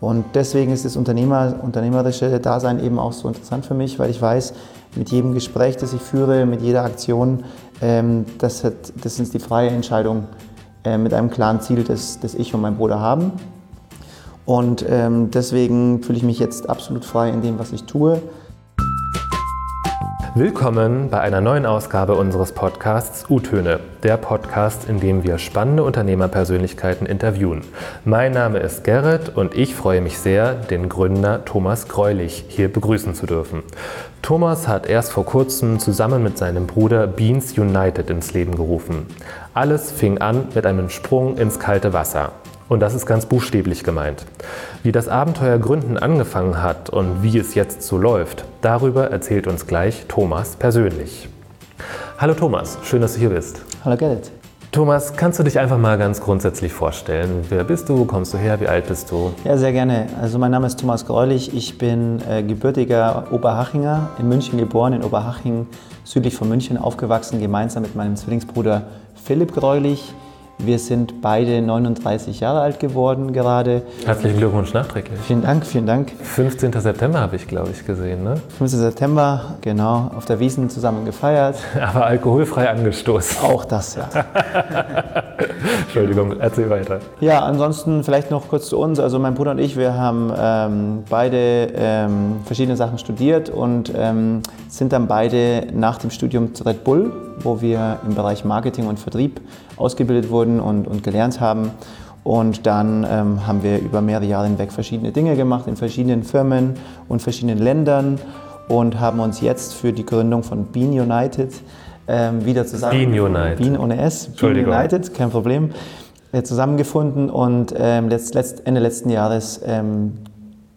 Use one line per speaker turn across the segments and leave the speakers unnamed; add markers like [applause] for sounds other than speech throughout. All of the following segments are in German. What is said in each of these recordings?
Und deswegen ist das Unternehmer, unternehmerische Dasein eben auch so interessant für mich, weil ich weiß, mit jedem Gespräch, das ich führe, mit jeder Aktion, ähm, das, hat, das ist die freie Entscheidung äh, mit einem klaren Ziel, das, das ich und mein Bruder haben. Und ähm, deswegen fühle ich mich jetzt absolut frei in dem, was ich tue.
Willkommen bei einer neuen Ausgabe unseres Podcasts U-Töne, der Podcast, in dem wir spannende Unternehmerpersönlichkeiten interviewen. Mein Name ist Gerrit und ich freue mich sehr, den Gründer Thomas Greulich hier begrüßen zu dürfen. Thomas hat erst vor kurzem zusammen mit seinem Bruder Beans United ins Leben gerufen. Alles fing an mit einem Sprung ins kalte Wasser. Und das ist ganz buchstäblich gemeint. Wie das Abenteuer Gründen angefangen hat und wie es jetzt so läuft, darüber erzählt uns gleich Thomas persönlich. Hallo Thomas, schön, dass du hier bist.
Hallo Gerrit.
Thomas, kannst du dich einfach mal ganz grundsätzlich vorstellen? Wer bist du? Kommst du her? Wie alt bist du?
Ja, sehr gerne. Also mein Name ist Thomas Greulich. Ich bin äh, gebürtiger Oberhachinger, in München geboren, in Oberhaching, südlich von München aufgewachsen, gemeinsam mit meinem Zwillingsbruder Philipp Greulich. Wir sind beide 39 Jahre alt geworden gerade.
Herzlichen Glückwunsch nachträglich.
Vielen Dank, vielen Dank.
15. September habe ich, glaube ich, gesehen, ne?
15. September, genau, auf der Wiesen zusammen gefeiert. [laughs]
Aber alkoholfrei angestoßen.
Auch das, ja. [laughs]
Entschuldigung, erzähl weiter.
Ja, ansonsten vielleicht noch kurz zu uns. Also mein Bruder und ich, wir haben ähm, beide ähm, verschiedene Sachen studiert und ähm, sind dann beide nach dem Studium zu Red Bull, wo wir im Bereich Marketing und Vertrieb ausgebildet wurden und, und gelernt haben. Und dann ähm, haben wir über mehrere Jahre hinweg verschiedene Dinge gemacht in verschiedenen Firmen und verschiedenen Ländern und haben uns jetzt für die Gründung von Bean United ähm, wieder zusammen.
Bean United.
Bean ohne S. Bean United, kein Problem. Äh, zusammengefunden und ähm, letzt, letzt, Ende letzten Jahres ähm,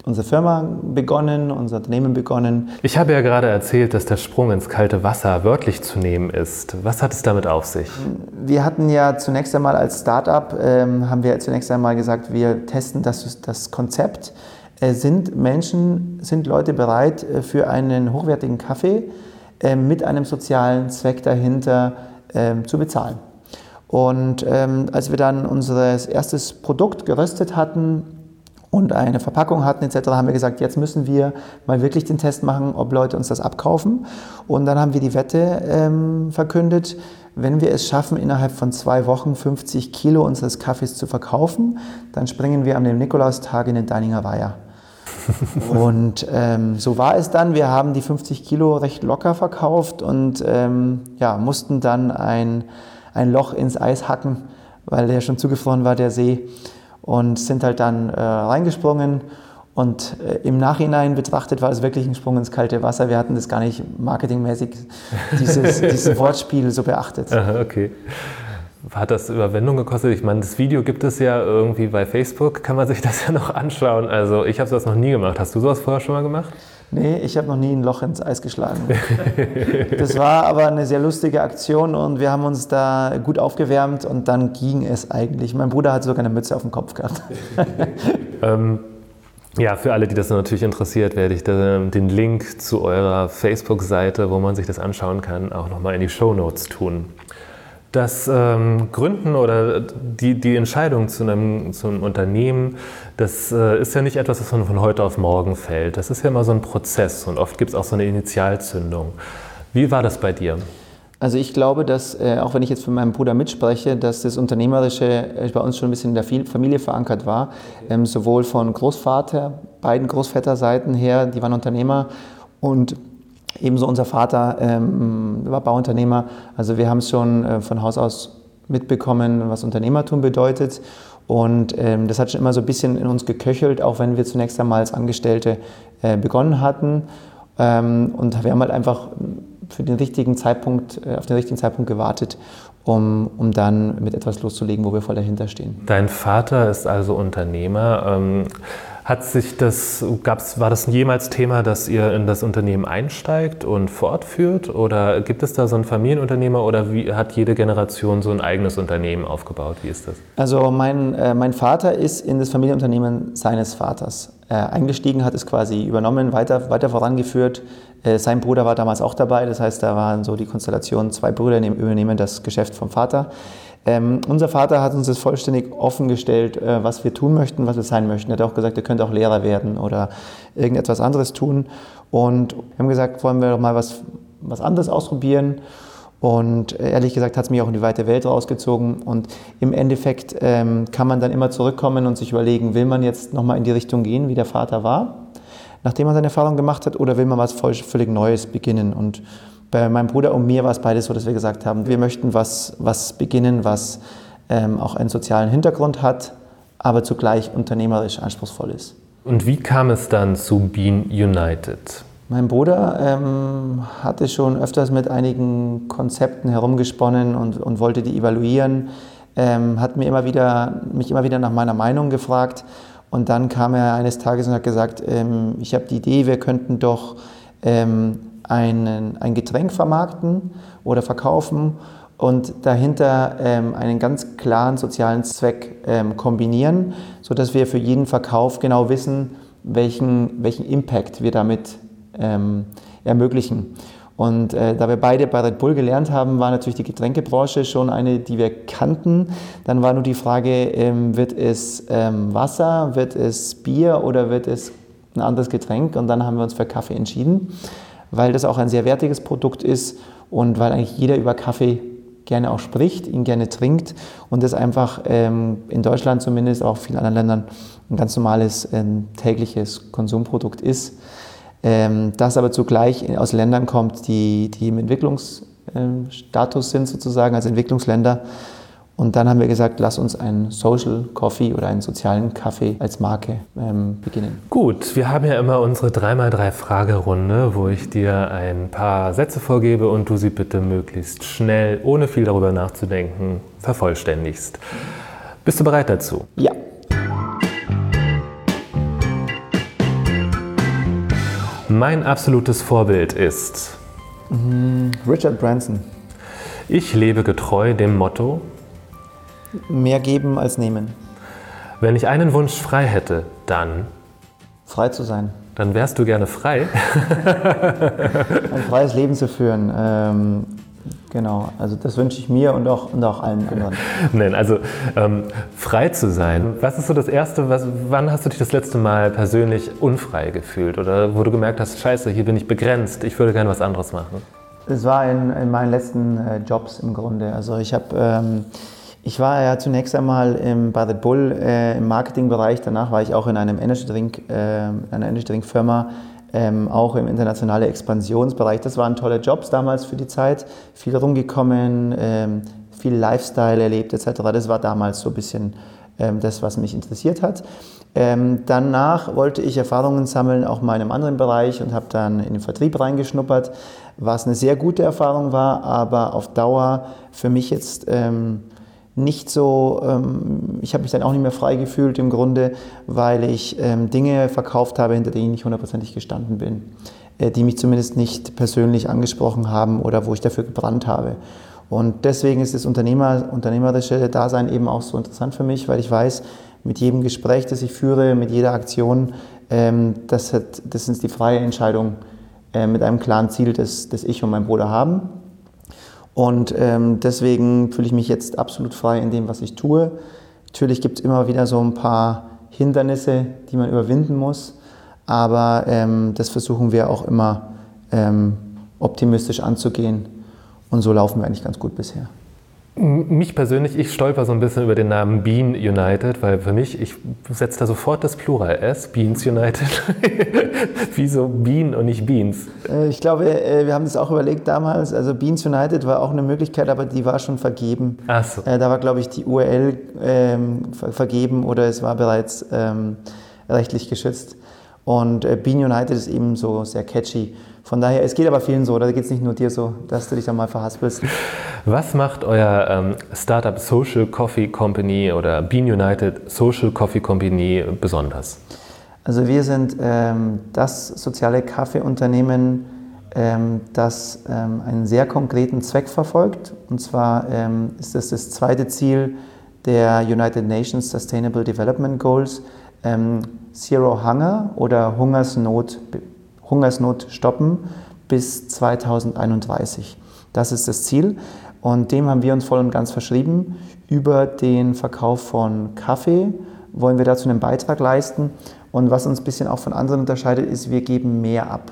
unsere Firma begonnen, unser Unternehmen begonnen.
Ich habe ja gerade erzählt, dass der Sprung ins kalte Wasser wörtlich zu nehmen ist. Was hat es damit auf sich?
Wir hatten ja zunächst einmal als Startup, ähm, haben wir zunächst einmal gesagt, wir testen das, das Konzept. Äh, sind Menschen, sind Leute bereit äh, für einen hochwertigen Kaffee äh, mit einem sozialen Zweck dahinter äh, zu bezahlen? Und ähm, als wir dann unser erstes Produkt geröstet hatten, und eine Verpackung hatten etc., haben wir gesagt, jetzt müssen wir mal wirklich den Test machen, ob Leute uns das abkaufen. Und dann haben wir die Wette ähm, verkündet, wenn wir es schaffen, innerhalb von zwei Wochen 50 Kilo unseres Kaffees zu verkaufen, dann springen wir an dem Nikolaustag in den Deininger Weiher. [laughs] und ähm, so war es dann. Wir haben die 50 Kilo recht locker verkauft und ähm, ja, mussten dann ein, ein Loch ins Eis hacken, weil der schon zugefroren war, der See und sind halt dann äh, reingesprungen. Und äh, im Nachhinein betrachtet war es wirklich ein Sprung ins kalte Wasser. Wir hatten das gar nicht marketingmäßig, dieses, [laughs] dieses Wortspiel so beachtet.
Aha, okay. Hat das Überwindung gekostet? Ich meine, das Video gibt es ja irgendwie bei Facebook, kann man sich das ja noch anschauen. Also ich habe das noch nie gemacht. Hast du sowas vorher schon mal gemacht?
Nee, ich habe noch nie ein Loch ins Eis geschlagen. [laughs] das war aber eine sehr lustige Aktion und wir haben uns da gut aufgewärmt und dann ging es eigentlich. Mein Bruder hat sogar eine Mütze auf dem Kopf gehabt. [laughs]
ähm, ja, für alle, die das natürlich interessiert, werde ich den Link zu eurer Facebook-Seite, wo man sich das anschauen kann, auch nochmal in die Show Notes tun. Das ähm, Gründen oder die, die Entscheidung zu einem, zu einem Unternehmen, das äh, ist ja nicht etwas, was von, von heute auf morgen fällt. Das ist ja immer so ein Prozess und oft gibt es auch so eine Initialzündung. Wie war das bei dir?
Also ich glaube, dass, äh, auch wenn ich jetzt von meinem Bruder mitspreche, dass das Unternehmerische äh, bei uns schon ein bisschen in der Familie verankert war. Ähm, sowohl von Großvater, beiden Großväterseiten her, die waren Unternehmer und Ebenso unser Vater ähm, war Bauunternehmer. Also wir haben es schon äh, von Haus aus mitbekommen, was Unternehmertum bedeutet. Und ähm, das hat schon immer so ein bisschen in uns geköchelt, auch wenn wir zunächst einmal als Angestellte äh, begonnen hatten. Ähm, und wir haben halt einfach für den richtigen Zeitpunkt, äh, auf den richtigen Zeitpunkt gewartet, um, um dann mit etwas loszulegen, wo wir voll dahinter stehen.
Dein Vater ist also Unternehmer. Hat sich das, gab's, war das jemals Thema, dass ihr in das Unternehmen einsteigt und fortführt? Oder gibt es da so einen Familienunternehmer oder wie hat jede Generation so ein eigenes Unternehmen aufgebaut? Wie ist das?
Also mein, äh, mein Vater ist in das Familienunternehmen seines Vaters äh, eingestiegen, hat es quasi übernommen, weiter, weiter vorangeführt. Äh, sein Bruder war damals auch dabei, das heißt, da waren so die Konstellationen, zwei Brüder übernehmen das Geschäft vom Vater. Ähm, unser Vater hat uns das vollständig offengestellt, äh, was wir tun möchten, was wir sein möchten. Er hat auch gesagt, er könnte auch Lehrer werden oder irgendetwas anderes tun. Und wir haben gesagt, wollen wir doch mal was, was anderes ausprobieren. Und ehrlich gesagt hat es mich auch in die weite Welt rausgezogen. Und im Endeffekt ähm, kann man dann immer zurückkommen und sich überlegen, will man jetzt nochmal in die Richtung gehen, wie der Vater war, nachdem man seine Erfahrung gemacht hat, oder will man was völlig Neues beginnen? Und bei meinem Bruder und mir war es beides so, dass wir gesagt haben, wir möchten was, was beginnen, was ähm, auch einen sozialen Hintergrund hat, aber zugleich unternehmerisch anspruchsvoll ist.
Und wie kam es dann zu Bean United?
Mein Bruder ähm, hatte schon öfters mit einigen Konzepten herumgesponnen und, und wollte die evaluieren, ähm, hat mir immer wieder, mich immer wieder nach meiner Meinung gefragt und dann kam er eines Tages und hat gesagt, ähm, ich habe die Idee, wir könnten doch ähm, einen, ein Getränk vermarkten oder verkaufen und dahinter ähm, einen ganz klaren sozialen Zweck ähm, kombinieren, sodass wir für jeden Verkauf genau wissen, welchen, welchen Impact wir damit ähm, ermöglichen. Und äh, da wir beide bei Red Bull gelernt haben, war natürlich die Getränkebranche schon eine, die wir kannten. Dann war nur die Frage, ähm, wird es ähm, Wasser, wird es Bier oder wird es ein anderes Getränk? Und dann haben wir uns für Kaffee entschieden, weil das auch ein sehr wertiges Produkt ist und weil eigentlich jeder über Kaffee gerne auch spricht, ihn gerne trinkt und das einfach ähm, in Deutschland zumindest, auch in vielen anderen Ländern, ein ganz normales ähm, tägliches Konsumprodukt ist. Ähm, das aber zugleich aus Ländern kommt, die, die im Entwicklungsstatus sind, sozusagen, als Entwicklungsländer. Und dann haben wir gesagt, lass uns einen Social Coffee oder einen sozialen Kaffee als Marke ähm, beginnen.
Gut, wir haben ja immer unsere 3x3-Fragerunde, wo ich dir ein paar Sätze vorgebe und du sie bitte möglichst schnell, ohne viel darüber nachzudenken, vervollständigst. Bist du bereit dazu?
Ja.
Mein absolutes Vorbild ist
mm, Richard Branson.
Ich lebe getreu dem Motto
Mehr geben als nehmen.
Wenn ich einen Wunsch frei hätte, dann
frei zu sein.
Dann wärst du gerne frei.
Ein freies Leben zu führen. Ähm, Genau, also das wünsche ich mir und auch, und auch allen anderen.
Nein, also ähm, frei zu sein. Was ist so das Erste, was, wann hast du dich das letzte Mal persönlich unfrei gefühlt oder wo du gemerkt hast, scheiße, hier bin ich begrenzt, ich würde gerne was anderes machen?
Es war in, in, meinen letzten äh, Jobs im Grunde. Also ich habe... Ähm, ich war ja zunächst einmal im, bei Red Bull äh, im Marketingbereich, danach war ich auch in einem Energy Drink, äh, einer Energy Drink Firma ähm, auch im internationalen Expansionsbereich. Das waren tolle Jobs damals für die Zeit, viel rumgekommen, ähm, viel Lifestyle erlebt etc. Das war damals so ein bisschen ähm, das, was mich interessiert hat. Ähm, danach wollte ich Erfahrungen sammeln, auch mal in einem anderen Bereich und habe dann in den Vertrieb reingeschnuppert, was eine sehr gute Erfahrung war, aber auf Dauer für mich jetzt ähm, nicht so, ähm, ich habe mich dann auch nicht mehr frei gefühlt im Grunde, weil ich ähm, Dinge verkauft habe, hinter denen ich nicht hundertprozentig gestanden bin, äh, die mich zumindest nicht persönlich angesprochen haben oder wo ich dafür gebrannt habe. Und deswegen ist das Unternehmer, unternehmerische Dasein eben auch so interessant für mich, weil ich weiß, mit jedem Gespräch, das ich führe, mit jeder Aktion, ähm, das, hat, das ist die freie Entscheidung äh, mit einem klaren Ziel, das, das ich und mein Bruder haben. Und ähm, deswegen fühle ich mich jetzt absolut frei in dem, was ich tue. Natürlich gibt es immer wieder so ein paar Hindernisse, die man überwinden muss, aber ähm, das versuchen wir auch immer ähm, optimistisch anzugehen. Und so laufen wir eigentlich ganz gut bisher.
Mich persönlich, ich stolper so ein bisschen über den Namen Bean United, weil für mich, ich setze da sofort das Plural S, Beans United. [laughs] Wieso Bean und nicht Beans?
Äh, ich glaube, äh, wir haben das auch überlegt damals. Also Beans United war auch eine Möglichkeit, aber die war schon vergeben.
Ach so.
Äh, da war, glaube ich, die URL ähm, vergeben oder es war bereits ähm, rechtlich geschützt. Und Bean United ist eben so sehr catchy. Von daher, es geht aber vielen so, da geht es nicht nur dir so, dass du dich da mal verhaspelst.
Was macht euer ähm, Startup Social Coffee Company oder Bean United Social Coffee Company besonders?
Also wir sind ähm, das soziale Kaffeeunternehmen, ähm, das ähm, einen sehr konkreten Zweck verfolgt. Und zwar ähm, ist das das zweite Ziel der United Nations Sustainable Development Goals, ähm, Zero Hunger oder Hungersnot, Hungersnot stoppen bis 2031. Das ist das Ziel und dem haben wir uns voll und ganz verschrieben. Über den Verkauf von Kaffee wollen wir dazu einen Beitrag leisten und was uns ein bisschen auch von anderen unterscheidet, ist, wir geben mehr ab.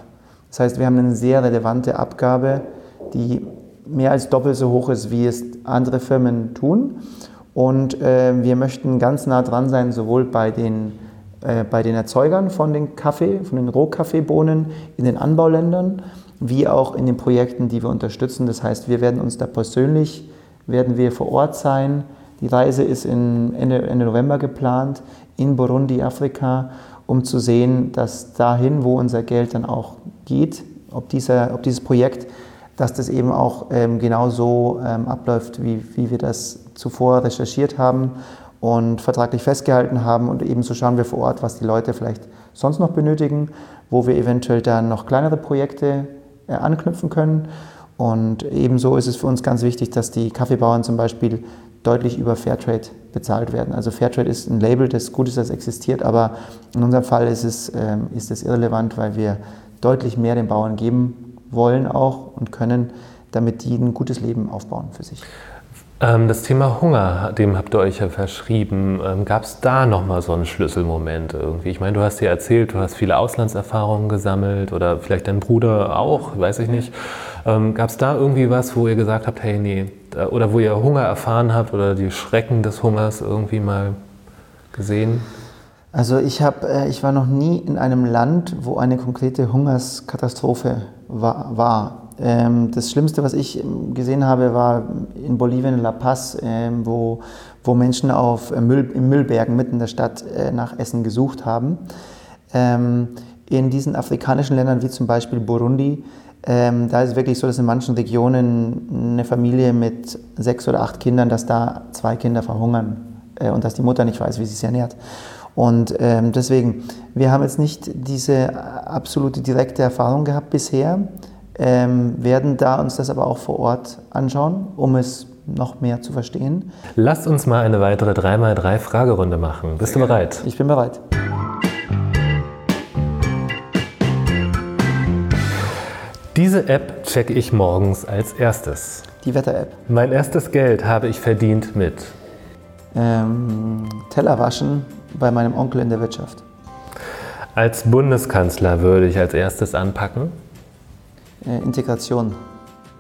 Das heißt, wir haben eine sehr relevante Abgabe, die mehr als doppelt so hoch ist, wie es andere Firmen tun. Und äh, wir möchten ganz nah dran sein, sowohl bei den, äh, bei den Erzeugern von den Kaffee, von den Rohkaffeebohnen in den Anbauländern, wie auch in den Projekten, die wir unterstützen. Das heißt, wir werden uns da persönlich, werden wir vor Ort sein. Die Reise ist Ende, Ende November geplant in Burundi, Afrika, um zu sehen, dass dahin, wo unser Geld dann auch geht, ob, dieser, ob dieses Projekt dass das eben auch ähm, genau so ähm, abläuft, wie, wie wir das zuvor recherchiert haben und vertraglich festgehalten haben. Und ebenso schauen wir vor Ort, was die Leute vielleicht sonst noch benötigen, wo wir eventuell dann noch kleinere Projekte äh, anknüpfen können. Und ebenso ist es für uns ganz wichtig, dass die Kaffeebauern zum Beispiel deutlich über Fairtrade bezahlt werden. Also Fairtrade ist ein Label, das gut ist, das existiert, aber in unserem Fall ist es, ähm, ist es irrelevant, weil wir deutlich mehr den Bauern geben wollen auch und können, damit die ein gutes Leben aufbauen für sich.
Ähm, das Thema Hunger, dem habt ihr euch ja verschrieben. Ähm, Gab es da nochmal so einen Schlüsselmoment irgendwie? Ich meine, du hast dir erzählt, du hast viele Auslandserfahrungen gesammelt oder vielleicht dein Bruder auch, weiß ich nicht. Ähm, Gab es da irgendwie was, wo ihr gesagt habt, hey, nee, oder wo ihr Hunger erfahren habt oder die Schrecken des Hungers irgendwie mal gesehen?
Also ich, hab, äh, ich war noch nie in einem Land, wo eine konkrete Hungerskatastrophe war. war. Ähm, das Schlimmste, was ich ähm, gesehen habe, war in Bolivien, in La Paz, ähm, wo, wo Menschen auf äh, Müll, im Müllbergen mitten in der Stadt äh, nach Essen gesucht haben. In diesen afrikanischen Ländern, wie zum Beispiel Burundi, da ist es wirklich so, dass in manchen Regionen eine Familie mit sechs oder acht Kindern, dass da zwei Kinder verhungern äh, und dass die Mutter nicht weiß, wie sie sich ernährt. Und deswegen, wir haben jetzt nicht diese absolute direkte Erfahrung gehabt bisher, ähm, werden da uns das aber auch vor Ort anschauen, um es noch mehr zu verstehen.
Lasst uns mal eine weitere 3x3 Fragerunde machen. Bist du bereit?
Ich bin bereit.
Diese App checke ich morgens als erstes.
Die Wetter-App.
Mein erstes Geld habe ich verdient mit
ähm, Teller waschen bei meinem Onkel in der Wirtschaft.
Als Bundeskanzler würde ich als erstes anpacken?
Äh, Integration.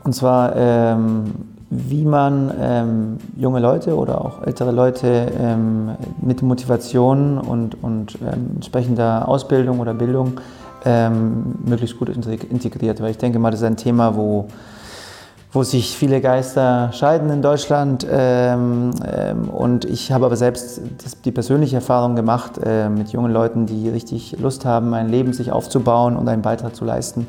Und zwar, ähm, wie man ähm, junge Leute oder auch ältere Leute ähm, mit Motivation und, und ähm, entsprechender Ausbildung oder Bildung ähm, möglichst gut integriert. Weil ich denke mal, das ist ein Thema, wo wo sich viele Geister scheiden in Deutschland. Ähm, ähm, und ich habe aber selbst das, die persönliche Erfahrung gemacht äh, mit jungen Leuten, die richtig Lust haben, ein Leben sich aufzubauen und einen Beitrag zu leisten,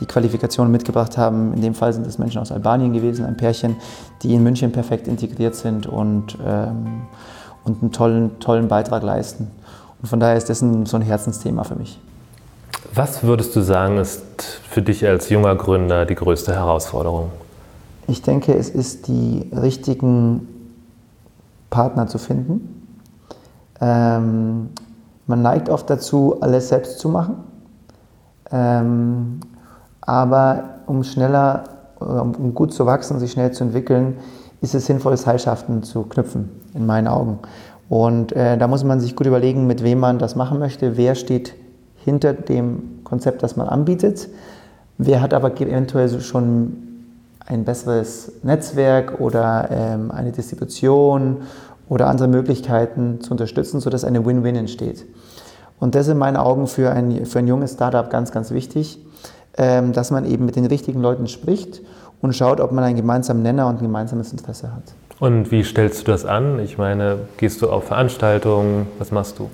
die Qualifikationen mitgebracht haben. In dem Fall sind es Menschen aus Albanien gewesen, ein Pärchen, die in München perfekt integriert sind und, ähm, und einen tollen, tollen Beitrag leisten. Und von daher ist das ein, so ein Herzensthema für mich.
Was würdest du sagen, ist für dich als junger Gründer die größte Herausforderung?
Ich denke, es ist die richtigen Partner zu finden. Ähm, man neigt oft dazu, alles selbst zu machen. Ähm, aber um schneller, um gut zu wachsen, sich schnell zu entwickeln, ist es sinnvoll, Seilschaften zu knüpfen, in meinen Augen. Und äh, da muss man sich gut überlegen, mit wem man das machen möchte. Wer steht hinter dem Konzept, das man anbietet? Wer hat aber eventuell schon ein besseres Netzwerk oder ähm, eine Distribution oder andere Möglichkeiten zu unterstützen, sodass eine Win-Win entsteht. Und das ist in meinen Augen für ein, für ein junges Startup ganz, ganz wichtig, ähm, dass man eben mit den richtigen Leuten spricht und schaut, ob man einen gemeinsamen Nenner und ein gemeinsames Interesse hat.
Und wie stellst du das an? Ich meine, gehst du auf Veranstaltungen? Was machst du?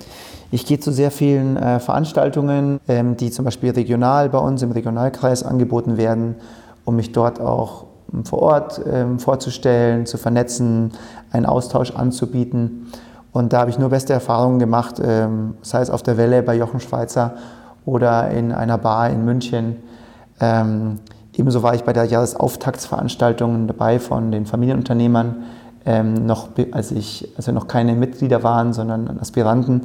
Ich gehe zu sehr vielen äh, Veranstaltungen, ähm, die zum Beispiel regional bei uns im Regionalkreis angeboten werden um mich dort auch ähm, vor Ort ähm, vorzustellen, zu vernetzen, einen Austausch anzubieten. Und da habe ich nur beste Erfahrungen gemacht, ähm, sei es auf der Welle bei Jochen Schweizer oder in einer Bar in München. Ähm, ebenso war ich bei der Jahresauftaktsveranstaltung dabei von den Familienunternehmern ähm, noch, als ich, also noch keine Mitglieder waren, sondern Aspiranten.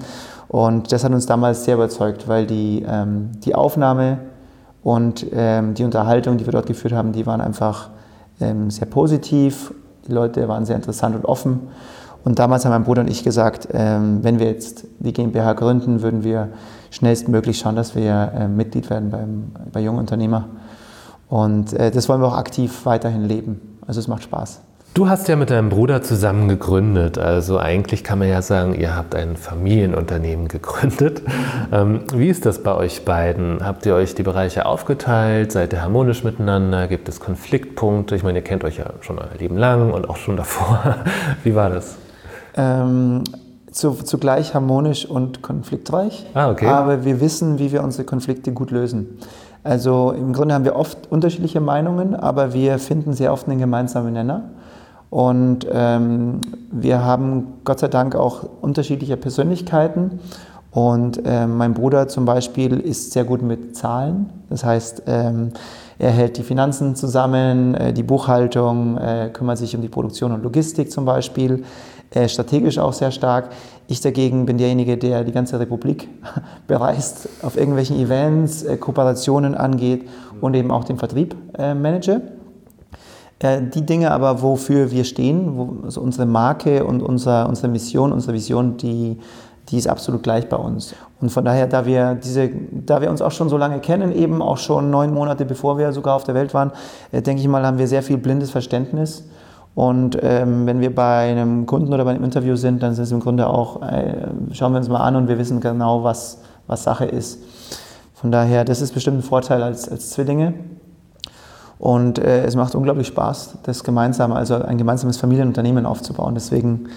Und das hat uns damals sehr überzeugt, weil die, ähm, die Aufnahme und ähm, die Unterhaltung, die wir dort geführt haben, die waren einfach ähm, sehr positiv. Die Leute waren sehr interessant und offen. Und damals haben mein Bruder und ich gesagt, ähm, wenn wir jetzt die GmbH gründen, würden wir schnellstmöglich schauen, dass wir äh, Mitglied werden beim, bei jungen Unternehmer. Und äh, das wollen wir auch aktiv weiterhin leben. Also es macht Spaß.
Du hast ja mit deinem Bruder zusammen gegründet. Also eigentlich kann man ja sagen, ihr habt ein Familienunternehmen gegründet. Ähm, wie ist das bei euch beiden? Habt ihr euch die Bereiche aufgeteilt? Seid ihr harmonisch miteinander? Gibt es Konfliktpunkte? Ich meine, ihr kennt euch ja schon euer Leben lang und auch schon davor. [laughs] Wie war das?
Ähm, zu, zugleich harmonisch und konfliktreich.
Ah, okay.
Aber wir wissen, wie wir unsere Konflikte gut lösen. Also im Grunde haben wir oft unterschiedliche Meinungen, aber wir finden sehr oft einen gemeinsamen Nenner. Und ähm, wir haben Gott sei Dank auch unterschiedliche Persönlichkeiten. Und ähm, mein Bruder zum Beispiel ist sehr gut mit Zahlen. Das heißt, ähm, er hält die Finanzen zusammen, äh, die Buchhaltung, äh, kümmert sich um die Produktion und Logistik zum Beispiel äh, strategisch auch sehr stark. Ich dagegen bin derjenige, der die ganze Republik [laughs] bereist, auf irgendwelchen Events, äh, Kooperationen angeht und eben auch den Vertrieb äh, manage. Äh, die Dinge aber, wofür wir stehen, wo, also unsere Marke und unser, unsere Mission, unsere Vision, die, die ist absolut gleich bei uns. Und von daher, da wir, diese, da wir uns auch schon so lange kennen, eben auch schon neun Monate bevor wir sogar auf der Welt waren, äh, denke ich mal, haben wir sehr viel blindes Verständnis und ähm, wenn wir bei einem Kunden oder bei einem Interview sind, dann ist es im Grunde auch, äh, schauen wir uns mal an und wir wissen genau, was, was Sache ist. Von daher, das ist bestimmt ein Vorteil als, als Zwillinge. Und äh, es macht unglaublich Spaß, das gemeinsam, also ein gemeinsames Familienunternehmen aufzubauen. Deswegen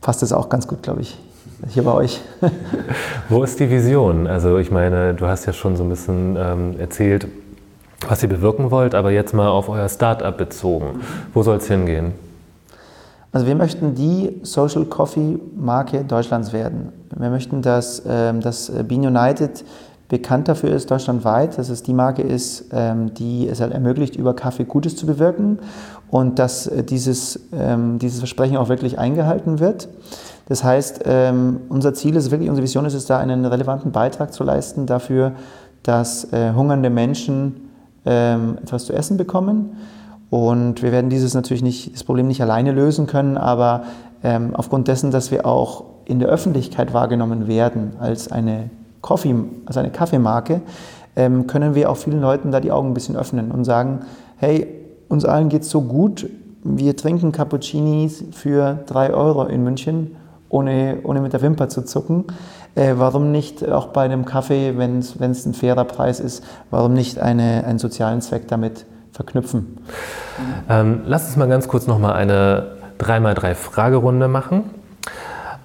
passt es auch ganz gut, glaube ich, hier bei euch. [laughs]
Wo ist die Vision? Also ich meine, du hast ja schon so ein bisschen ähm, erzählt, was ihr bewirken wollt, aber jetzt mal auf euer Startup bezogen. Wo soll es hingehen?
Also wir möchten die Social Coffee Marke Deutschlands werden. Wir möchten, dass, ähm, dass Bean United bekannt dafür ist deutschlandweit, dass es die Marke ist, ähm, die es halt ermöglicht, über Kaffee Gutes zu bewirken und dass äh, dieses, ähm, dieses Versprechen auch wirklich eingehalten wird. Das heißt, unser Ziel ist wirklich, unsere Vision ist es da, einen relevanten Beitrag zu leisten dafür, dass äh, hungernde Menschen ähm, etwas zu essen bekommen. Und wir werden dieses natürlich nicht, das Problem nicht alleine lösen können, aber ähm, aufgrund dessen, dass wir auch in der Öffentlichkeit wahrgenommen werden als eine, Coffee, als eine Kaffeemarke, ähm, können wir auch vielen Leuten da die Augen ein bisschen öffnen und sagen, hey, uns allen geht es so gut, wir trinken Cappuccinis für drei Euro in München, ohne, ohne mit der Wimper zu zucken. Äh, warum nicht auch bei einem Kaffee, wenn es ein fairer Preis ist, warum nicht eine, einen sozialen Zweck damit verknüpfen?
Ähm, lass uns mal ganz kurz nochmal eine 3x3-Fragerunde machen.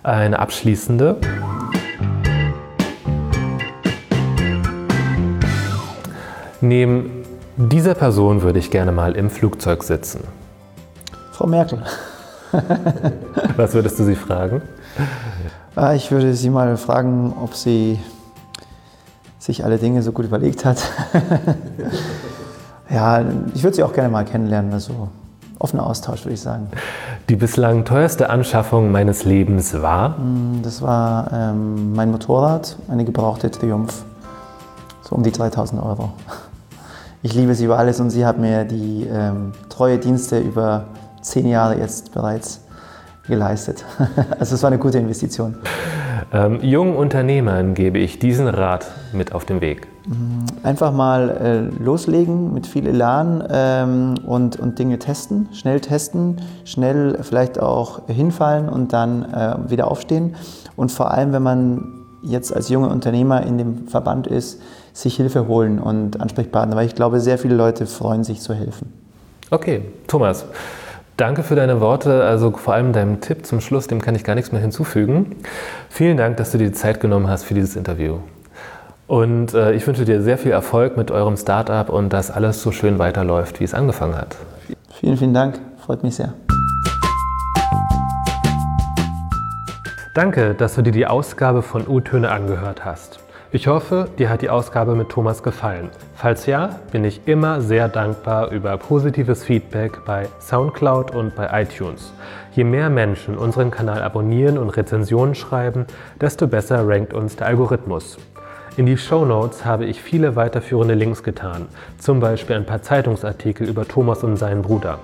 Eine abschließende. Neben dieser Person würde ich gerne mal im Flugzeug sitzen.
Frau Merkel. [laughs]
Was würdest du sie fragen?
Ah, ich würde sie mal fragen, ob sie sich alle Dinge so gut überlegt hat. [laughs] ja, ich würde sie auch gerne mal kennenlernen, also offener Austausch, würde ich sagen.
Die bislang teuerste Anschaffung meines Lebens war?
Hm, das war ähm, mein Motorrad, eine gebrauchte Triumph, so um die 3000 Euro. Ich liebe sie über alles und sie hat mir die ähm, treue Dienste über zehn Jahre jetzt bereits geleistet. [laughs] Also es war eine gute Investition.
Ähm, jungen Unternehmern gebe ich diesen Rat mit auf den Weg.
Mm, einfach mal äh, loslegen mit viel Elan ähm, und, und Dinge testen, schnell testen, schnell vielleicht auch hinfallen und dann äh, wieder aufstehen. Und vor allem, wenn man jetzt als junger Unternehmer in dem Verband ist, sich Hilfe holen und Ansprechpartner, weil ich glaube, sehr viele Leute freuen sich zu helfen.
Okay, Thomas. Danke für deine Worte, also vor allem deinem Tipp zum Schluss, dem kann ich gar nichts mehr hinzufügen. Vielen Dank, dass du dir die Zeit genommen hast für dieses Interview. Und äh, ich wünsche dir sehr viel Erfolg mit eurem Startup und dass alles so schön weiterläuft, wie es angefangen hat.
Vielen, vielen Dank, freut mich sehr.
Danke, dass du dir die Ausgabe von U-Töne angehört hast. Ich hoffe, dir hat die Ausgabe mit Thomas gefallen. Falls ja, bin ich immer sehr dankbar über positives Feedback bei SoundCloud und bei iTunes. Je mehr Menschen unseren Kanal abonnieren und Rezensionen schreiben, desto besser rankt uns der Algorithmus. In die Show Notes habe ich viele weiterführende Links getan, zum Beispiel ein paar Zeitungsartikel über Thomas und seinen Bruder.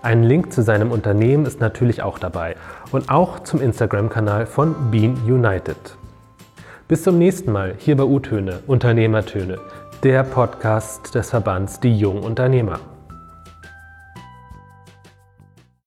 Ein Link zu seinem Unternehmen ist natürlich auch dabei und auch zum Instagram-Kanal von Bean United. Bis zum nächsten Mal hier bei U-Töne, Unternehmertöne, der Podcast des Verbands Die Jungen Unternehmer.